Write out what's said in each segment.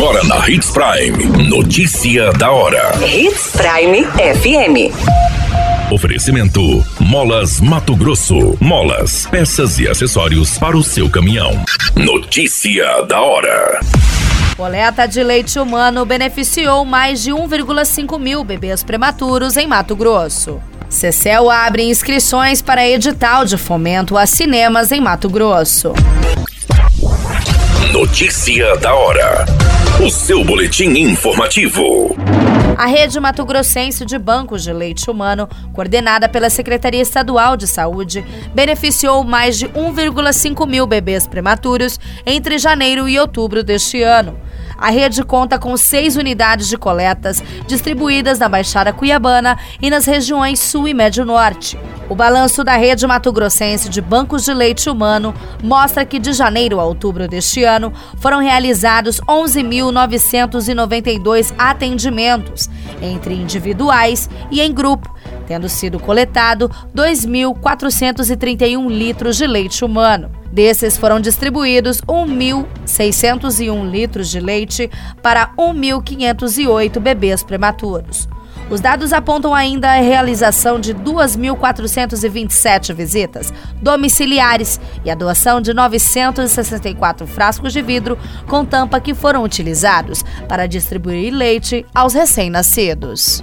Agora na Hits Prime. Notícia da hora. Hits Prime FM. Oferecimento: Molas Mato Grosso. Molas, peças e acessórios para o seu caminhão. Notícia da hora. Coleta de leite humano beneficiou mais de 1,5 mil bebês prematuros em Mato Grosso. Cecel abre inscrições para edital de fomento a cinemas em Mato Grosso. Notícia da hora. O seu boletim informativo. A rede Mato Grossense de Bancos de Leite Humano, coordenada pela Secretaria Estadual de Saúde, beneficiou mais de 1,5 mil bebês prematuros entre janeiro e outubro deste ano. A rede conta com seis unidades de coletas distribuídas na Baixada Cuiabana e nas regiões Sul e Médio Norte. O balanço da rede Mato Grossense de bancos de leite humano mostra que de janeiro a outubro deste ano foram realizados 11.992 atendimentos, entre individuais e em grupo, tendo sido coletado 2.431 litros de leite humano. Desses foram distribuídos 1.601 litros de leite para 1.508 bebês prematuros. Os dados apontam ainda a realização de 2.427 visitas domiciliares e a doação de 964 frascos de vidro com tampa que foram utilizados para distribuir leite aos recém-nascidos.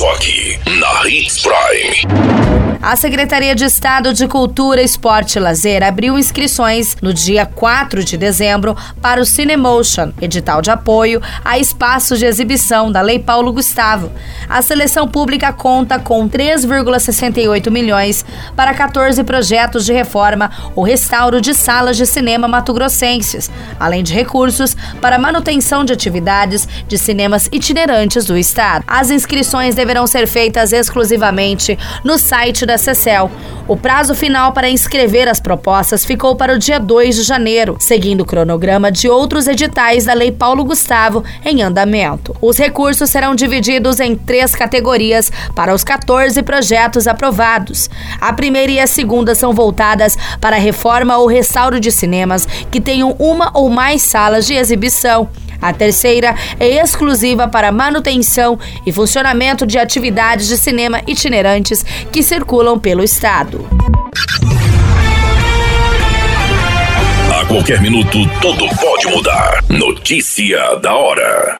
Só aqui, na Hits Prime. A Secretaria de Estado de Cultura, Esporte e Lazer abriu inscrições no dia 4 de dezembro para o Cinemotion, edital de apoio a espaços de exibição da Lei Paulo Gustavo. A seleção pública conta com 3,68 milhões para 14 projetos de reforma ou restauro de salas de cinema mato-grossenses, além de recursos para manutenção de atividades de cinemas itinerantes do estado. As inscrições deverão ser feitas exclusivamente no site da CECEL. O prazo final para inscrever as propostas ficou para o dia 2 de janeiro, seguindo o cronograma de outros editais da Lei Paulo Gustavo em andamento. Os recursos serão divididos em três categorias para os 14 projetos aprovados. A primeira e a segunda são voltadas para a reforma ou restauro de cinemas que tenham uma ou mais salas de exibição. A terceira é exclusiva para manutenção e funcionamento de atividades de cinema itinerantes que circulam pelo estado. A qualquer minuto, tudo pode mudar. Notícia da hora.